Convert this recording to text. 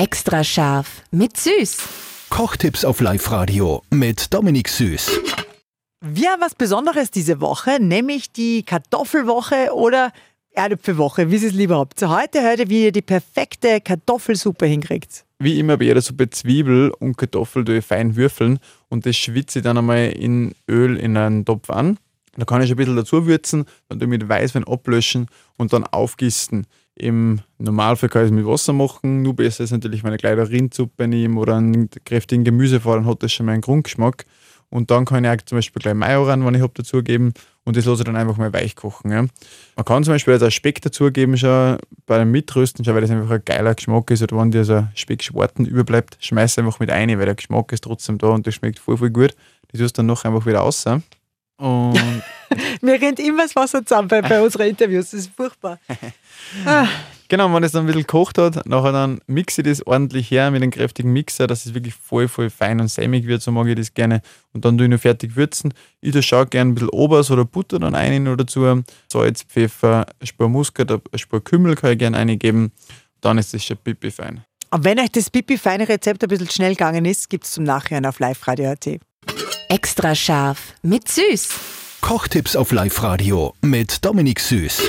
Extra scharf mit Süß. Kochtipps auf Live-Radio mit Dominik Süß. Wir haben was Besonderes diese Woche, nämlich die Kartoffelwoche oder Erdäpfelwoche, wie Sie es lieber habt. So, heute hört ihr, wie ihr die perfekte Kartoffelsuppe hinkriegt. Wie immer bei jeder Suppe Zwiebel und Kartoffel durch fein würfeln und das schwitze ich dann einmal in Öl in einen Topf an. Da kann ich ein bisschen dazu würzen, dann mit Weißwein ablöschen und dann aufgießen. Im Normalfall kann ich es mit Wasser machen. Nur besser ist natürlich, wenn ich gleich eine Rindsuppe nehme oder einen kräftigen Gemüsefall, dann hat das schon mal einen Grundgeschmack. Und dann kann ich auch zum Beispiel gleich Majoran, wenn ich habe, dazugeben und das lasse ich dann einfach mal weich kochen. Ja. Man kann zum Beispiel jetzt auch Speck dazugeben, schon bei dem Mitrösten, schon, weil das einfach ein geiler Geschmack ist. Oder wenn dir so ein Speckschwarten überbleibt, schmeiß einfach mit ein, weil der Geschmack ist trotzdem da und das schmeckt voll, voll gut. Das tust dann noch einfach wieder raus. Und Mir rennt immer das Wasser zusammen bei, bei unseren Interviews, das ist furchtbar. Ah, Genau, wenn es dann ein bisschen gekocht hat, nachher dann mixe ich das ordentlich her mit einem kräftigen Mixer, dass es wirklich voll, voll fein und sämig wird, so mag ich das gerne. Und dann tue ich noch fertig würzen. Ich tue schon gerne ein bisschen Obers oder Butter dann rein noch dazu. Salz, Pfeffer, ein Spur Muskat, ein Spur Kümmel kann ich gerne reingeben. Dann ist das schon pipi fein. Und wenn euch das pipi-feine Rezept ein bisschen schnell gegangen ist, gibt es zum Nachhören auf liveradio.at. Extra scharf mit Süß. Kochtipps auf Live-Radio mit Dominik Süß.